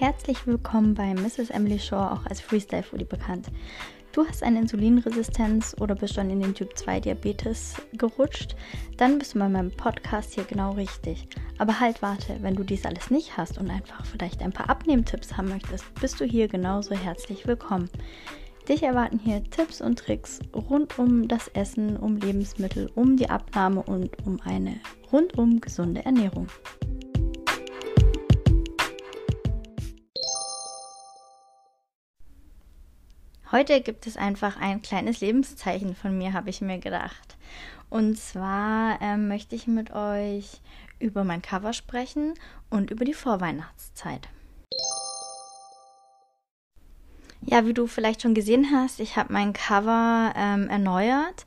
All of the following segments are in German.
Herzlich willkommen bei Mrs. Emily Shaw, auch als Freestyle Foodie bekannt. Du hast eine Insulinresistenz oder bist schon in den Typ 2 Diabetes gerutscht, dann bist du bei meinem Podcast hier genau richtig. Aber halt warte, wenn du dies alles nicht hast und einfach vielleicht ein paar Abnehmtipps haben möchtest, bist du hier genauso herzlich willkommen. Dich erwarten hier Tipps und Tricks rund um das Essen, um Lebensmittel, um die Abnahme und um eine rundum gesunde Ernährung. Heute gibt es einfach ein kleines Lebenszeichen von mir, habe ich mir gedacht. Und zwar ähm, möchte ich mit euch über mein Cover sprechen und über die Vorweihnachtszeit. Ja, wie du vielleicht schon gesehen hast, ich habe mein Cover ähm, erneuert.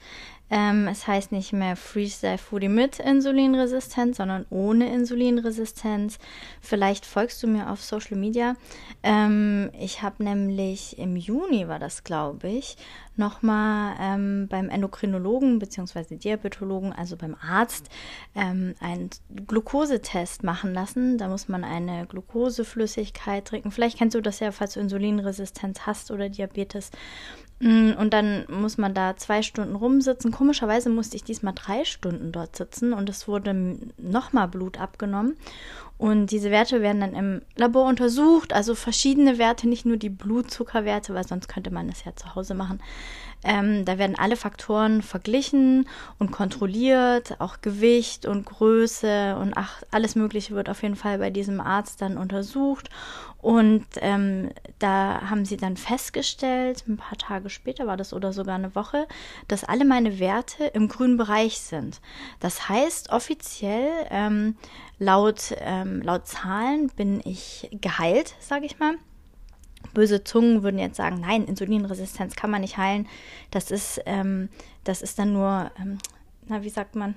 Ähm, es heißt nicht mehr Freestyle Foodie mit Insulinresistenz, sondern ohne Insulinresistenz. Vielleicht folgst du mir auf Social Media. Ähm, ich habe nämlich im Juni, war das glaube ich, nochmal ähm, beim Endokrinologen bzw. Diabetologen, also beim Arzt, ähm, einen Glukosetest machen lassen. Da muss man eine Glukoseflüssigkeit trinken. Vielleicht kennst du das ja, falls du Insulinresistenz hast oder Diabetes. Mm, und dann muss man da zwei Stunden rumsitzen. Komischerweise musste ich diesmal drei Stunden dort sitzen und es wurde nochmal Blut abgenommen. Und diese Werte werden dann im Labor untersucht, also verschiedene Werte, nicht nur die Blutzuckerwerte, weil sonst könnte man es ja zu Hause machen. Ähm, da werden alle Faktoren verglichen und kontrolliert, auch Gewicht und Größe und ach, alles Mögliche wird auf jeden Fall bei diesem Arzt dann untersucht. Und ähm, da haben sie dann festgestellt, ein paar Tage später war das oder sogar eine Woche, dass alle meine Werte im grünen Bereich sind. Das heißt, offiziell ähm, laut, ähm, laut Zahlen bin ich geheilt, sage ich mal. Böse Zungen würden jetzt sagen, nein, Insulinresistenz kann man nicht heilen. Das ist, ähm, das ist dann nur, ähm, na, wie sagt man?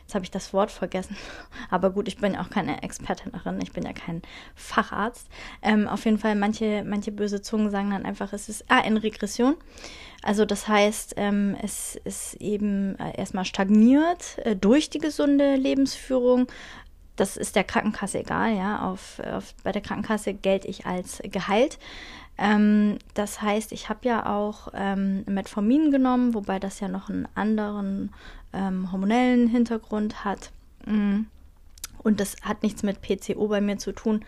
Jetzt habe ich das Wort vergessen. Aber gut, ich bin auch keine Expertin darin. Ich bin ja kein Facharzt. Ähm, auf jeden Fall, manche, manche böse Zungen sagen dann einfach, es ist ah, in Regression. Also das heißt, ähm, es ist eben äh, erstmal stagniert äh, durch die gesunde Lebensführung. Das ist der Krankenkasse egal, ja. Auf, auf, bei der Krankenkasse gelte ich als geheilt. Ähm, das heißt, ich habe ja auch ähm, Metformin genommen, wobei das ja noch einen anderen ähm, hormonellen Hintergrund hat. Mm. Und das hat nichts mit PCO bei mir zu tun.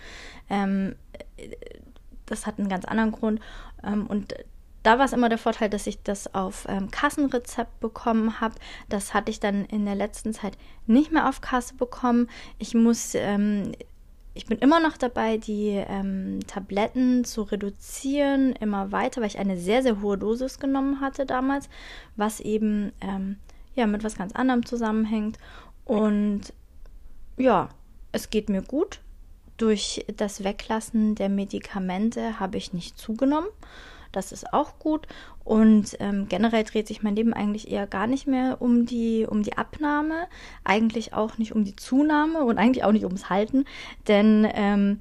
Ähm, das hat einen ganz anderen Grund. Ähm, und da war es immer der Vorteil, dass ich das auf ähm, Kassenrezept bekommen habe. Das hatte ich dann in der letzten Zeit nicht mehr auf Kasse bekommen. Ich muss ähm, ich bin immer noch dabei, die ähm, Tabletten zu reduzieren, immer weiter, weil ich eine sehr, sehr hohe Dosis genommen hatte damals, was eben ähm, ja mit was ganz anderem zusammenhängt. Und ja, es geht mir gut. Durch das Weglassen der Medikamente habe ich nicht zugenommen. Das ist auch gut. Und ähm, generell dreht sich mein Leben eigentlich eher gar nicht mehr um die, um die Abnahme, eigentlich auch nicht um die Zunahme und eigentlich auch nicht ums Halten. Denn ähm,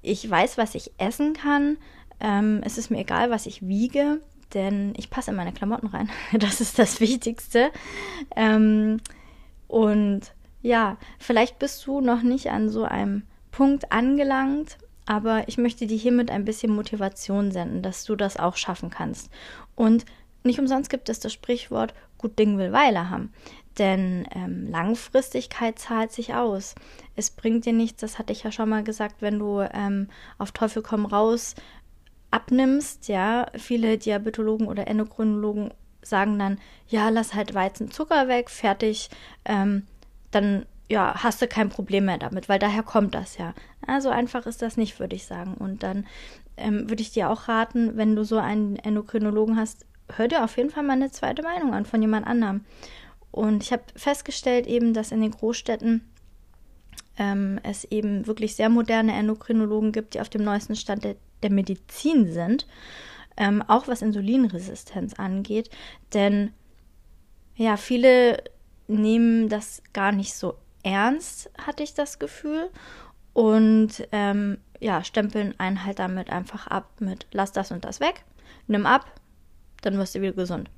ich weiß, was ich essen kann. Ähm, es ist mir egal, was ich wiege, denn ich passe in meine Klamotten rein. Das ist das Wichtigste. Ähm, und ja, vielleicht bist du noch nicht an so einem Punkt angelangt, aber ich möchte dir hiermit ein bisschen Motivation senden, dass du das auch schaffen kannst. Und nicht umsonst gibt es das Sprichwort, gut Ding will Weile haben. Denn ähm, Langfristigkeit zahlt sich aus. Es bringt dir nichts, das hatte ich ja schon mal gesagt, wenn du ähm, auf Teufel komm raus abnimmst, ja, viele Diabetologen oder Endokrinologen sagen dann, ja, lass halt Weizen Zucker weg, fertig, ähm, dann ja, hast du kein Problem mehr damit, weil daher kommt das ja. Also einfach ist das nicht, würde ich sagen. Und dann ähm, würde ich dir auch raten, wenn du so einen Endokrinologen hast, hör dir auf jeden Fall mal eine zweite Meinung an von jemand anderem. Und ich habe festgestellt eben, dass in den Großstädten ähm, es eben wirklich sehr moderne Endokrinologen gibt, die auf dem neuesten Stand der, der Medizin sind, ähm, auch was Insulinresistenz angeht. Denn ja, viele nehmen das gar nicht so ernst, hatte ich das Gefühl. Und ähm, ja, stempeln einen halt damit einfach ab mit lass das und das weg, nimm ab, dann wirst du wieder gesund.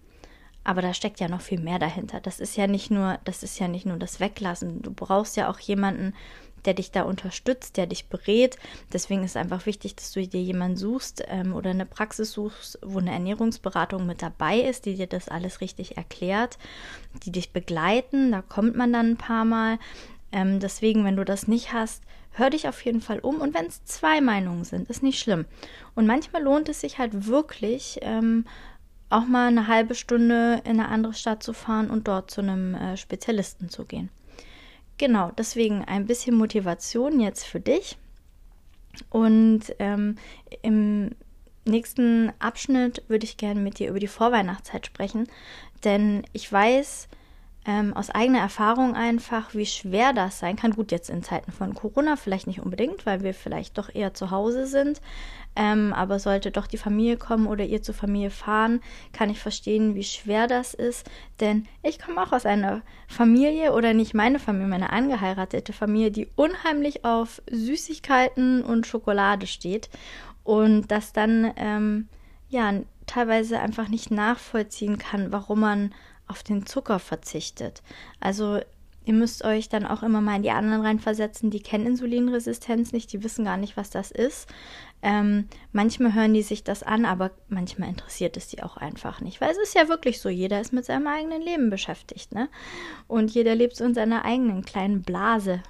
Aber da steckt ja noch viel mehr dahinter. Das ist ja nicht nur, das ist ja nicht nur das Weglassen. Du brauchst ja auch jemanden, der dich da unterstützt, der dich berät. Deswegen ist es einfach wichtig, dass du dir jemanden suchst ähm, oder eine Praxis suchst, wo eine Ernährungsberatung mit dabei ist, die dir das alles richtig erklärt, die dich begleiten. Da kommt man dann ein paar Mal. Ähm, deswegen, wenn du das nicht hast, hör dich auf jeden Fall um. Und wenn es zwei Meinungen sind, ist nicht schlimm. Und manchmal lohnt es sich halt wirklich, ähm, auch mal eine halbe Stunde in eine andere Stadt zu fahren und dort zu einem äh, Spezialisten zu gehen. Genau, deswegen ein bisschen Motivation jetzt für dich. Und ähm, im nächsten Abschnitt würde ich gerne mit dir über die Vorweihnachtszeit sprechen, denn ich weiß, ähm, aus eigener Erfahrung einfach, wie schwer das sein kann. Gut, jetzt in Zeiten von Corona vielleicht nicht unbedingt, weil wir vielleicht doch eher zu Hause sind. Ähm, aber sollte doch die Familie kommen oder ihr zur Familie fahren, kann ich verstehen, wie schwer das ist. Denn ich komme auch aus einer Familie oder nicht meine Familie, meine angeheiratete Familie, die unheimlich auf Süßigkeiten und Schokolade steht. Und das dann ähm, ja teilweise einfach nicht nachvollziehen kann, warum man auf den Zucker verzichtet. Also ihr müsst euch dann auch immer mal in die anderen reinversetzen, die kennen Insulinresistenz nicht, die wissen gar nicht, was das ist. Ähm, manchmal hören die sich das an, aber manchmal interessiert es die auch einfach nicht. Weil es ist ja wirklich so, jeder ist mit seinem eigenen Leben beschäftigt, ne? Und jeder lebt so in seiner eigenen kleinen Blase,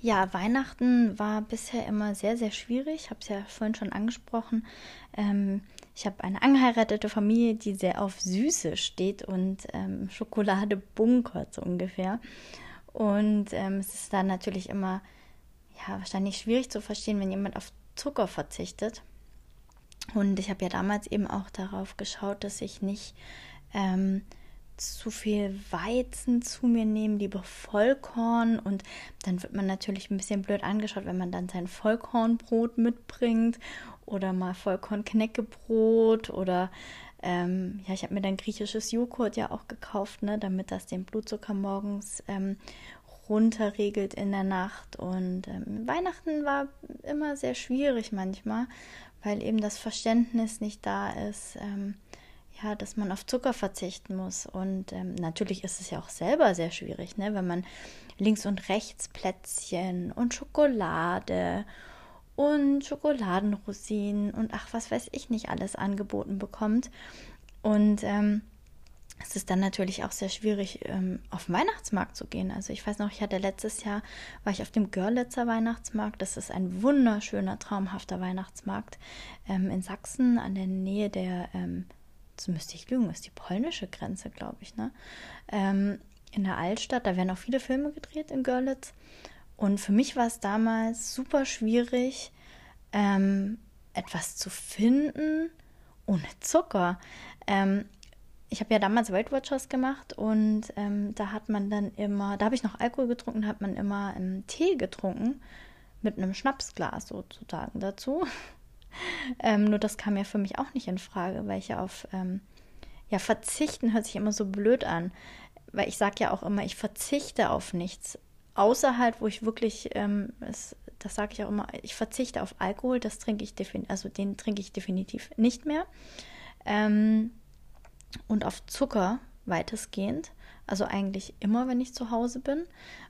ja, Weihnachten war bisher immer sehr, sehr schwierig. Ich habe es ja vorhin schon angesprochen. Ähm, ich habe eine angeheiratete Familie, die sehr auf Süße steht und ähm, Schokolade bunkert so ungefähr. Und ähm, es ist dann natürlich immer ja, wahrscheinlich schwierig zu verstehen, wenn jemand auf Zucker verzichtet. Und ich habe ja damals eben auch darauf geschaut, dass ich nicht ähm, zu viel Weizen zu mir nehmen, lieber Vollkorn. Und dann wird man natürlich ein bisschen blöd angeschaut, wenn man dann sein Vollkornbrot mitbringt oder mal Vollkornknäckebrot oder ähm, ja, ich habe mir dann griechisches Joghurt ja auch gekauft, ne, damit das den Blutzucker morgens ähm, runterregelt in der Nacht. Und ähm, Weihnachten war immer sehr schwierig manchmal, weil eben das Verständnis nicht da ist. Ähm, ja, dass man auf Zucker verzichten muss. Und ähm, natürlich ist es ja auch selber sehr schwierig, ne? wenn man links und rechts Plätzchen und Schokolade und Schokoladenrosinen und ach, was weiß ich nicht alles angeboten bekommt. Und ähm, es ist dann natürlich auch sehr schwierig, ähm, auf den Weihnachtsmarkt zu gehen. Also ich weiß noch, ich hatte letztes Jahr, war ich auf dem Görlitzer Weihnachtsmarkt. Das ist ein wunderschöner, traumhafter Weihnachtsmarkt ähm, in Sachsen an der Nähe der ähm, jetzt müsste ich lügen, ist die polnische Grenze, glaube ich, ne? Ähm, in der Altstadt, da werden auch viele Filme gedreht in Görlitz. Und für mich war es damals super schwierig, ähm, etwas zu finden ohne Zucker. Ähm, ich habe ja damals Weight Watchers gemacht und ähm, da hat man dann immer, da habe ich noch Alkohol getrunken, hat man immer ähm, Tee getrunken mit einem Schnapsglas sozusagen dazu. ähm, nur das kam ja für mich auch nicht in Frage, weil ich ja auf ähm, ja, verzichten hört sich immer so blöd an. Weil ich sage ja auch immer, ich verzichte auf nichts. Außer halt, wo ich wirklich, ähm, es, das sage ich auch immer, ich verzichte auf Alkohol, das trinke ich definitiv, also den trinke ich definitiv nicht mehr. Ähm, und auf Zucker weitestgehend. Also eigentlich immer, wenn ich zu Hause bin,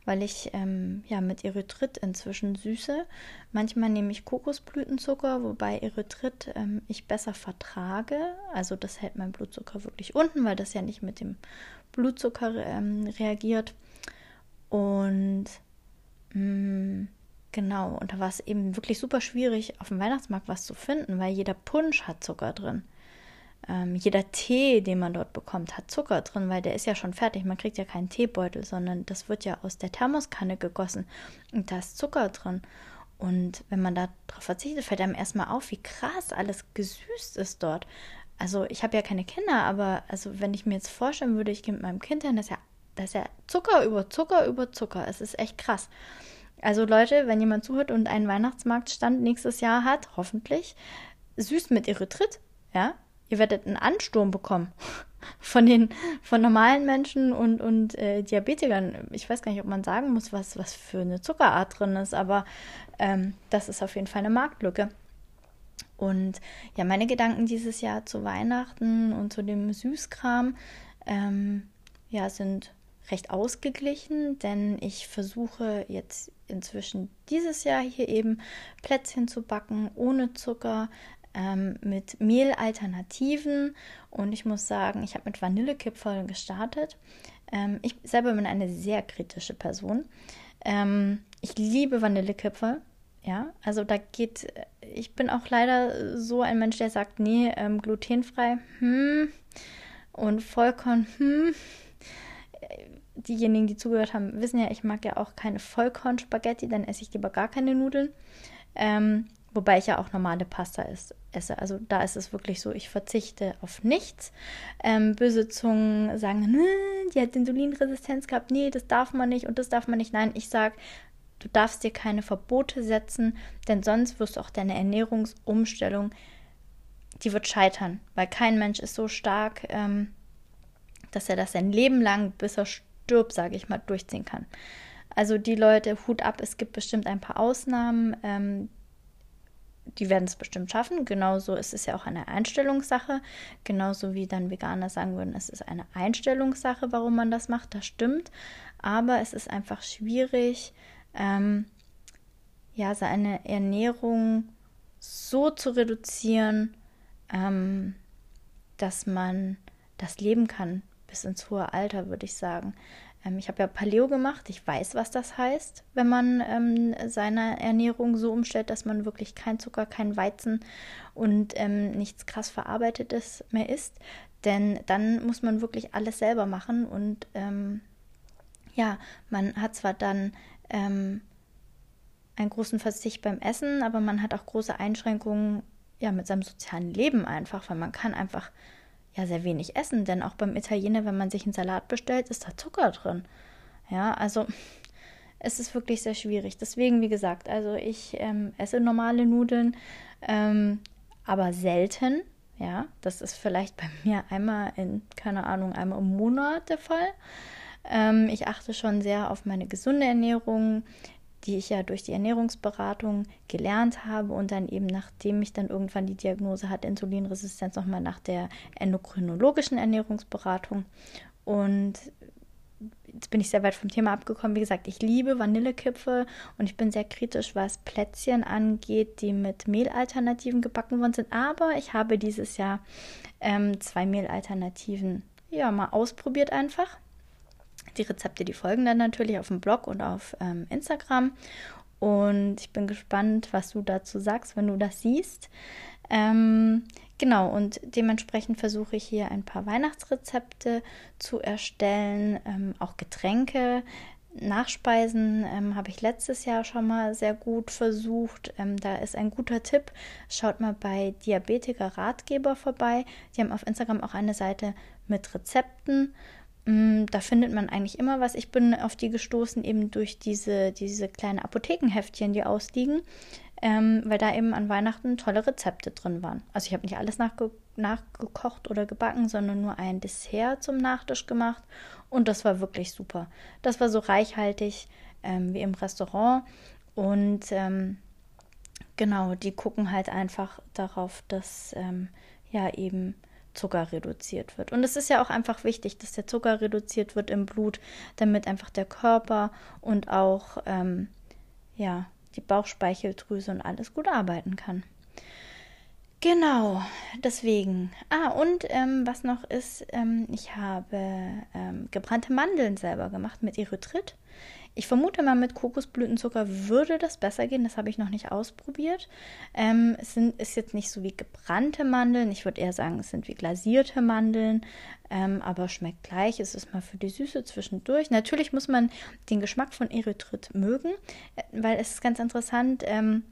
weil ich ähm, ja mit Erythrit inzwischen süße. Manchmal nehme ich Kokosblütenzucker, wobei Erythrit ähm, ich besser vertrage. Also das hält mein Blutzucker wirklich unten, weil das ja nicht mit dem Blutzucker ähm, reagiert. Und mh, mm, genau, und da war es eben wirklich super schwierig, auf dem Weihnachtsmarkt was zu finden, weil jeder Punsch hat Zucker drin. Ähm, jeder Tee, den man dort bekommt, hat Zucker drin, weil der ist ja schon fertig. Man kriegt ja keinen Teebeutel, sondern das wird ja aus der Thermoskanne gegossen und da ist Zucker drin. Und wenn man darauf verzichtet, fällt einem erstmal auf, wie krass alles gesüßt ist dort. Also ich habe ja keine Kinder, aber also wenn ich mir jetzt vorstellen würde, ich gehe mit meinem Kind hin, das ist ja, das ist ja Zucker über Zucker über Zucker. Es ist echt krass. Also Leute, wenn jemand zuhört und einen Weihnachtsmarktstand nächstes Jahr hat, hoffentlich, süß mit Erythrit, ja, ihr werdet einen Ansturm bekommen von den von normalen Menschen und und äh, Diabetikern. Ich weiß gar nicht, ob man sagen muss, was was für eine Zuckerart drin ist, aber ähm, das ist auf jeden Fall eine Marktlücke. Und ja, meine Gedanken dieses Jahr zu Weihnachten und zu dem Süßkram, ähm, ja, sind recht ausgeglichen, denn ich versuche jetzt inzwischen dieses Jahr hier eben Plätzchen zu backen ohne Zucker, ähm, mit Mehlalternativen und ich muss sagen, ich habe mit Vanillekipferl gestartet. Ähm, ich selber bin eine sehr kritische Person. Ähm, ich liebe Vanillekipferl. Ja, also da geht, ich bin auch leider so ein Mensch, der sagt, nee, ähm, glutenfrei, hm, und Vollkorn, hm. Diejenigen, die zugehört haben, wissen ja, ich mag ja auch keine Vollkorn-Spaghetti, dann esse ich lieber gar keine Nudeln. Ähm, wobei ich ja auch normale Pasta esse. Also da ist es wirklich so, ich verzichte auf nichts. Ähm, böse Zungen sagen, die hat Insulinresistenz gehabt, nee, das darf man nicht und das darf man nicht. Nein, ich sage, Du darfst dir keine Verbote setzen, denn sonst wirst du auch deine Ernährungsumstellung, die wird scheitern, weil kein Mensch ist so stark, ähm, dass er das sein Leben lang, bis er stirbt, sage ich mal, durchziehen kann. Also die Leute, Hut ab, es gibt bestimmt ein paar Ausnahmen, ähm, die werden es bestimmt schaffen. Genauso ist es ja auch eine Einstellungssache. Genauso wie dann Veganer sagen würden, es ist eine Einstellungssache, warum man das macht. Das stimmt. Aber es ist einfach schwierig, ähm, ja, seine Ernährung so zu reduzieren, ähm, dass man das leben kann bis ins hohe Alter, würde ich sagen. Ähm, ich habe ja Paleo gemacht. Ich weiß, was das heißt, wenn man ähm, seine Ernährung so umstellt, dass man wirklich kein Zucker, kein Weizen und ähm, nichts krass Verarbeitetes mehr isst. Denn dann muss man wirklich alles selber machen und ähm, ja, man hat zwar dann ähm, einen großen Verzicht beim Essen, aber man hat auch große Einschränkungen ja mit seinem sozialen Leben einfach, weil man kann einfach ja sehr wenig essen, denn auch beim Italiener, wenn man sich einen Salat bestellt, ist da Zucker drin. Ja, also es ist wirklich sehr schwierig. Deswegen, wie gesagt, also ich ähm, esse normale Nudeln, ähm, aber selten. Ja, das ist vielleicht bei mir einmal in, keine Ahnung, einmal im Monat der Fall. Ähm, ich achte schon sehr auf meine gesunde Ernährung, die ich ja durch die Ernährungsberatung gelernt habe und dann eben, nachdem ich dann irgendwann die Diagnose hatte, Insulinresistenz, nochmal nach der endokrinologischen Ernährungsberatung. Und jetzt bin ich sehr weit vom Thema abgekommen. Wie gesagt, ich liebe Vanillekipferl und ich bin sehr kritisch, was Plätzchen angeht, die mit Mehlalternativen gebacken worden sind. Aber ich habe dieses Jahr ähm, zwei Mehlalternativen ja mal ausprobiert einfach. Die Rezepte, die folgen dann natürlich auf dem Blog und auf ähm, Instagram. Und ich bin gespannt, was du dazu sagst, wenn du das siehst. Ähm, genau, und dementsprechend versuche ich hier ein paar Weihnachtsrezepte zu erstellen, ähm, auch Getränke. Nachspeisen ähm, habe ich letztes Jahr schon mal sehr gut versucht. Ähm, da ist ein guter Tipp. Schaut mal bei Diabetiker Ratgeber vorbei. Die haben auf Instagram auch eine Seite mit Rezepten. Mm, da findet man eigentlich immer was. Ich bin auf die gestoßen, eben durch diese, diese kleinen Apothekenheftchen, die ausliegen, ähm, weil da eben an Weihnachten tolle Rezepte drin waren. Also ich habe nicht alles nachge nachgekocht oder gebacken, sondern nur ein Dessert zum Nachtisch gemacht und das war wirklich super. Das war so reichhaltig ähm, wie im Restaurant und ähm, genau, die gucken halt einfach darauf, dass ähm, ja eben Zucker reduziert wird. Und es ist ja auch einfach wichtig, dass der Zucker reduziert wird im Blut, damit einfach der Körper und auch ähm, ja, die Bauchspeicheldrüse und alles gut arbeiten kann. Genau, deswegen. Ah, und ähm, was noch ist, ähm, ich habe ähm, gebrannte Mandeln selber gemacht mit Erythrit. Ich vermute mal, mit Kokosblütenzucker würde das besser gehen. Das habe ich noch nicht ausprobiert. Ähm, es sind, ist jetzt nicht so wie gebrannte Mandeln. Ich würde eher sagen, es sind wie glasierte Mandeln. Ähm, aber schmeckt gleich. Es ist mal für die Süße zwischendurch. Natürlich muss man den Geschmack von Erythrit mögen, äh, weil es ist ganz interessant, ähm,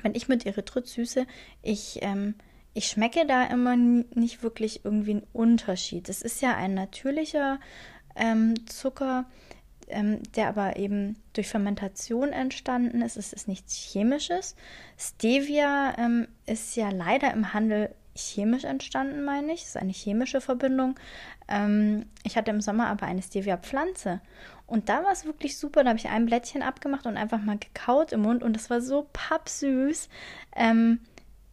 wenn ich mit Erythrit süße, ich ähm, ich schmecke da immer nicht wirklich irgendwie einen Unterschied. Es ist ja ein natürlicher ähm, Zucker, ähm, der aber eben durch Fermentation entstanden ist. Es ist nichts Chemisches. Stevia ähm, ist ja leider im Handel chemisch entstanden, meine ich. Es ist eine chemische Verbindung. Ähm, ich hatte im Sommer aber eine Stevia-Pflanze. Und da war es wirklich super. Da habe ich ein Blättchen abgemacht und einfach mal gekaut im Mund. Und das war so pappsüß. Ähm,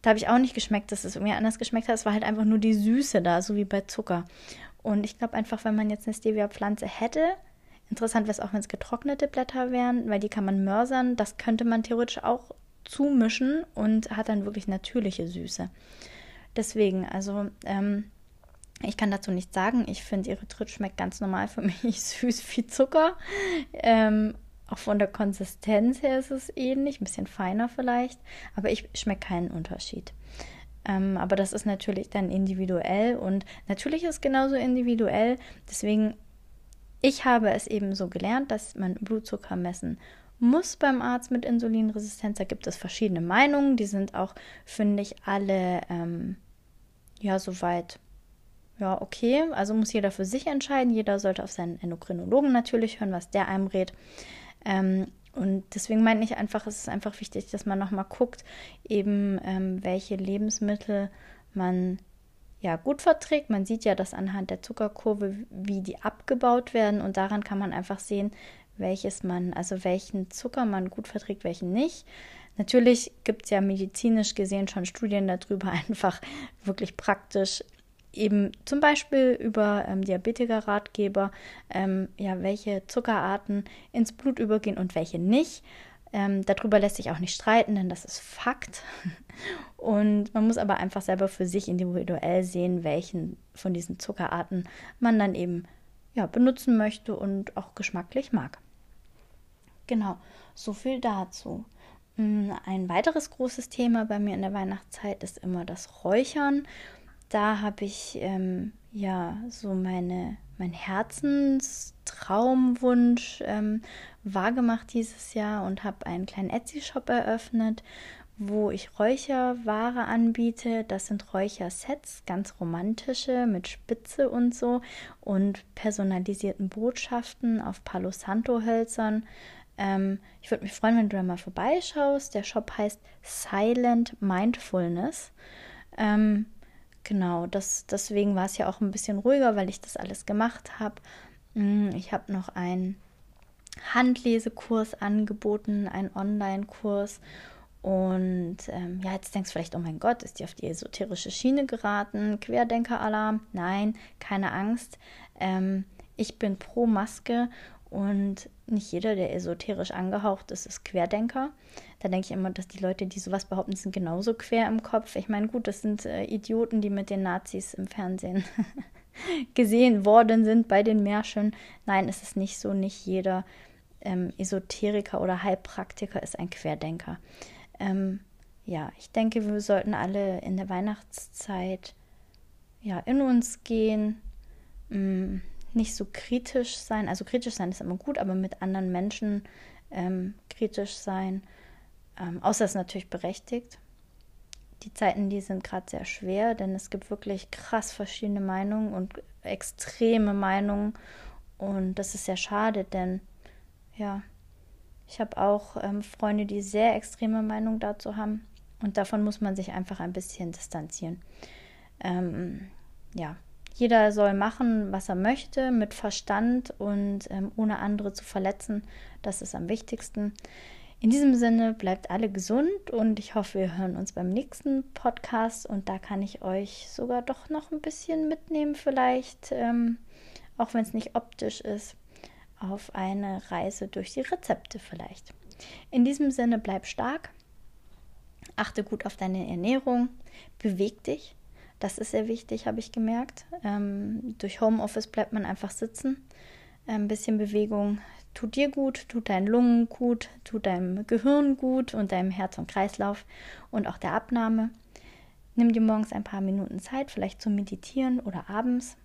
da habe ich auch nicht geschmeckt, dass es irgendwie anders geschmeckt hat. Es war halt einfach nur die Süße da, so wie bei Zucker. Und ich glaube einfach, wenn man jetzt eine Stevia-Pflanze hätte, interessant wäre es auch, wenn es getrocknete Blätter wären, weil die kann man mörsern. Das könnte man theoretisch auch zumischen und hat dann wirklich natürliche Süße. Deswegen, also ähm, ich kann dazu nichts sagen. Ich finde, Erythrit schmeckt ganz normal für mich süß wie Zucker. Ähm, auch von der Konsistenz her ist es ähnlich, ein bisschen feiner vielleicht, aber ich schmecke keinen Unterschied. Ähm, aber das ist natürlich dann individuell und natürlich ist es genauso individuell. Deswegen, ich habe es eben so gelernt, dass man Blutzucker messen muss beim Arzt mit Insulinresistenz. Da gibt es verschiedene Meinungen. Die sind auch, finde ich, alle ähm, ja soweit ja okay. Also muss jeder für sich entscheiden. Jeder sollte auf seinen Endokrinologen natürlich hören, was der einem rät. Ähm, und deswegen meine ich einfach, es ist einfach wichtig, dass man nochmal guckt, eben ähm, welche Lebensmittel man ja gut verträgt. Man sieht ja das anhand der Zuckerkurve, wie die abgebaut werden und daran kann man einfach sehen, welches man, also welchen Zucker man gut verträgt, welchen nicht. Natürlich gibt es ja medizinisch gesehen schon Studien darüber, einfach wirklich praktisch eben zum Beispiel über ähm, Diabetiker-Ratgeber, ähm, ja, welche Zuckerarten ins Blut übergehen und welche nicht. Ähm, darüber lässt sich auch nicht streiten, denn das ist Fakt. Und man muss aber einfach selber für sich individuell sehen, welchen von diesen Zuckerarten man dann eben ja, benutzen möchte und auch geschmacklich mag. Genau, so viel dazu. Mm, ein weiteres großes Thema bei mir in der Weihnachtszeit ist immer das Räuchern da habe ich ähm, ja so meine, mein Herzenstraumwunsch ähm, wahrgemacht dieses Jahr und habe einen kleinen Etsy-Shop eröffnet, wo ich Räucherware anbiete. Das sind Räuchersets, ganz romantische mit Spitze und so und personalisierten Botschaften auf Palo Santo Hölzern. Ähm, ich würde mich freuen, wenn du da mal vorbeischaust. Der Shop heißt Silent Mindfulness. Ähm, Genau, das, deswegen war es ja auch ein bisschen ruhiger, weil ich das alles gemacht habe. Mm, ich habe noch einen Handlesekurs angeboten, einen Online-Kurs. Und ähm, ja, jetzt denkst du vielleicht, oh mein Gott, ist die auf die esoterische Schiene geraten? Querdenker-Alarm? Nein, keine Angst. Ähm, ich bin pro Maske und nicht jeder, der esoterisch angehaucht ist, ist Querdenker. Da denke ich immer, dass die Leute, die sowas behaupten, sind genauso quer im Kopf. Ich meine, gut, das sind äh, Idioten, die mit den Nazis im Fernsehen gesehen worden sind bei den Märschen. Nein, es ist nicht so. Nicht jeder ähm, Esoteriker oder Heilpraktiker ist ein Querdenker. Ähm, ja, ich denke, wir sollten alle in der Weihnachtszeit ja, in uns gehen. Mh, mm, nicht so kritisch sein. Also kritisch sein ist immer gut, aber mit anderen Menschen ähm, kritisch sein. Ähm, außer es ist natürlich berechtigt. Die Zeiten, die sind gerade sehr schwer, denn es gibt wirklich krass verschiedene Meinungen und extreme Meinungen. Und das ist sehr schade, denn ja, ich habe auch ähm, Freunde, die sehr extreme Meinungen dazu haben. Und davon muss man sich einfach ein bisschen distanzieren. Ähm, ja, jeder soll machen, was er möchte, mit Verstand und ähm, ohne andere zu verletzen. Das ist am wichtigsten. In diesem Sinne bleibt alle gesund und ich hoffe, wir hören uns beim nächsten Podcast und da kann ich euch sogar doch noch ein bisschen mitnehmen, vielleicht, ähm, auch wenn es nicht optisch ist, auf eine Reise durch die Rezepte vielleicht. In diesem Sinne bleib stark, achte gut auf deine Ernährung, beweg dich das ist sehr wichtig, habe ich gemerkt. Ähm, durch Homeoffice bleibt man einfach sitzen. Ein bisschen Bewegung tut dir gut, tut deinen Lungen gut, tut deinem Gehirn gut und deinem Herz- und Kreislauf und auch der Abnahme. Nimm dir morgens ein paar Minuten Zeit, vielleicht zum Meditieren oder abends.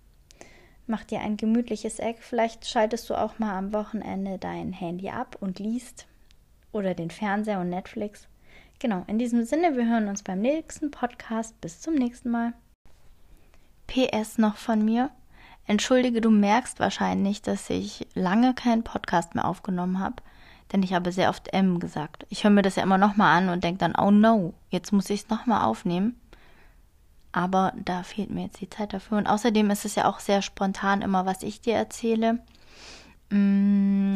Mach dir ein gemütliches Eck. Vielleicht schaltest du auch mal am Wochenende dein Handy ab und liest. Oder den Fernseher und Netflix. Genau, in diesem Sinne, wir hören uns beim nächsten Podcast. Bis zum nächsten Mal. PS noch von mir. Entschuldige, du merkst wahrscheinlich, dass ich lange keinen Podcast mehr aufgenommen habe, denn ich habe sehr oft M gesagt. Ich höre mir das ja immer nochmal an und denke dann, oh no, jetzt muss ich es nochmal aufnehmen. Aber da fehlt mir jetzt die Zeit dafür. Und außerdem ist es ja auch sehr spontan immer, was ich dir erzähle. Mm,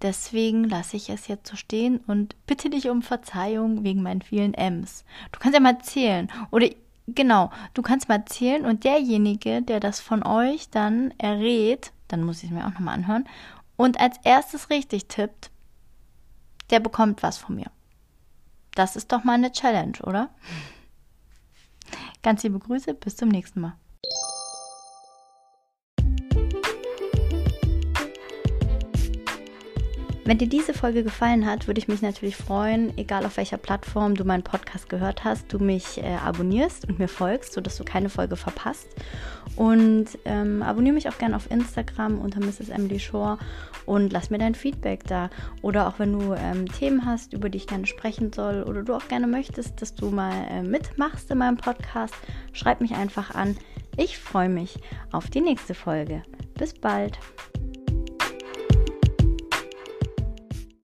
deswegen lasse ich es jetzt so stehen und bitte dich um Verzeihung wegen meinen vielen M's. Du kannst ja mal zählen. Oder Genau, du kannst mal zählen und derjenige, der das von euch dann errät, dann muss ich es mir auch nochmal anhören, und als erstes richtig tippt, der bekommt was von mir. Das ist doch mal eine Challenge, oder? Ganz liebe Grüße, bis zum nächsten Mal. Wenn dir diese Folge gefallen hat, würde ich mich natürlich freuen, egal auf welcher Plattform du meinen Podcast gehört hast, du mich äh, abonnierst und mir folgst, sodass du keine Folge verpasst. Und ähm, abonniere mich auch gerne auf Instagram unter Mrs. Emily Shore und lass mir dein Feedback da. Oder auch wenn du ähm, Themen hast, über die ich gerne sprechen soll oder du auch gerne möchtest, dass du mal äh, mitmachst in meinem Podcast, schreib mich einfach an. Ich freue mich auf die nächste Folge. Bis bald.